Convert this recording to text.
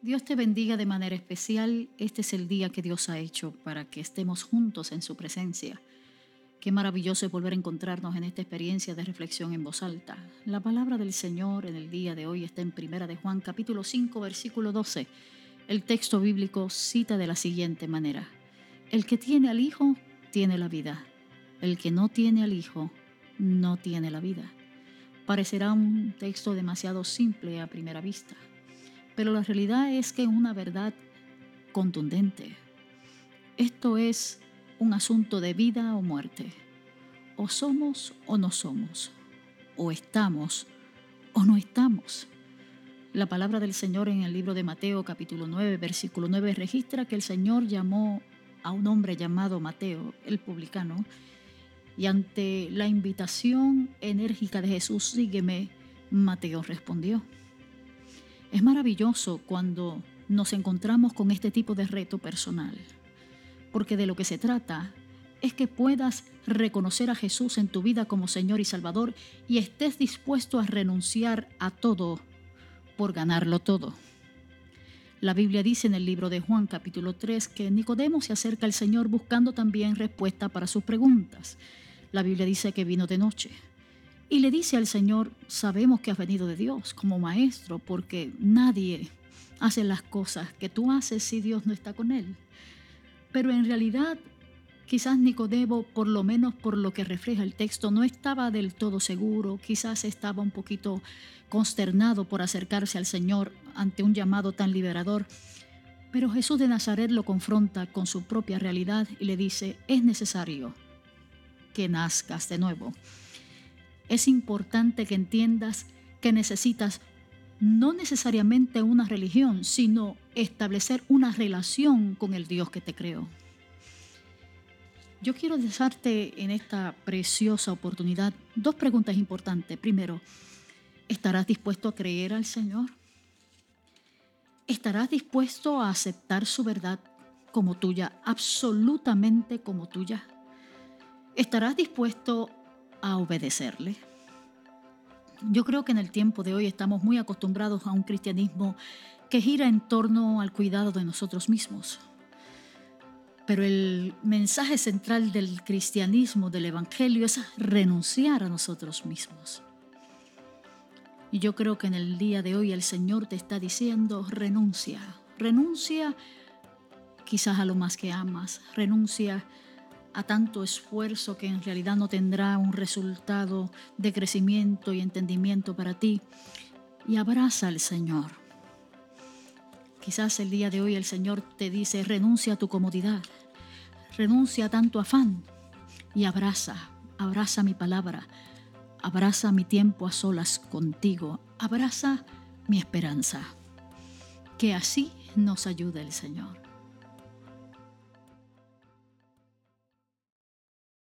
Dios te bendiga de manera especial. Este es el día que Dios ha hecho para que estemos juntos en su presencia. Qué maravilloso es volver a encontrarnos en esta experiencia de reflexión en voz alta. La palabra del Señor en el día de hoy está en Primera de Juan capítulo 5 versículo 12. El texto bíblico cita de la siguiente manera: El que tiene al Hijo tiene la vida. El que no tiene al Hijo no tiene la vida. Parecerá un texto demasiado simple a primera vista pero la realidad es que es una verdad contundente. Esto es un asunto de vida o muerte. O somos o no somos. O estamos o no estamos. La palabra del Señor en el libro de Mateo capítulo 9 versículo 9 registra que el Señor llamó a un hombre llamado Mateo, el publicano, y ante la invitación enérgica de Jesús, sígueme, Mateo respondió. Es maravilloso cuando nos encontramos con este tipo de reto personal, porque de lo que se trata es que puedas reconocer a Jesús en tu vida como Señor y Salvador y estés dispuesto a renunciar a todo por ganarlo todo. La Biblia dice en el libro de Juan capítulo 3 que Nicodemo se acerca al Señor buscando también respuesta para sus preguntas. La Biblia dice que vino de noche y le dice al Señor, sabemos que has venido de Dios como maestro, porque nadie hace las cosas que tú haces si Dios no está con él. Pero en realidad, quizás Nicodemo, por lo menos por lo que refleja el texto, no estaba del todo seguro, quizás estaba un poquito consternado por acercarse al Señor ante un llamado tan liberador. Pero Jesús de Nazaret lo confronta con su propia realidad y le dice, es necesario que nazcas de nuevo es importante que entiendas que necesitas no necesariamente una religión, sino establecer una relación con el Dios que te creó. Yo quiero dejarte en esta preciosa oportunidad dos preguntas importantes. Primero, ¿estarás dispuesto a creer al Señor? ¿Estarás dispuesto a aceptar su verdad como tuya, absolutamente como tuya? ¿Estarás dispuesto a obedecerle. Yo creo que en el tiempo de hoy estamos muy acostumbrados a un cristianismo que gira en torno al cuidado de nosotros mismos. Pero el mensaje central del cristianismo, del Evangelio, es renunciar a nosotros mismos. Y yo creo que en el día de hoy el Señor te está diciendo, renuncia, renuncia quizás a lo más que amas, renuncia a tanto esfuerzo que en realidad no tendrá un resultado de crecimiento y entendimiento para ti. Y abraza al Señor. Quizás el día de hoy el Señor te dice, renuncia a tu comodidad, renuncia a tanto afán y abraza, abraza mi palabra, abraza mi tiempo a solas contigo, abraza mi esperanza. Que así nos ayude el Señor.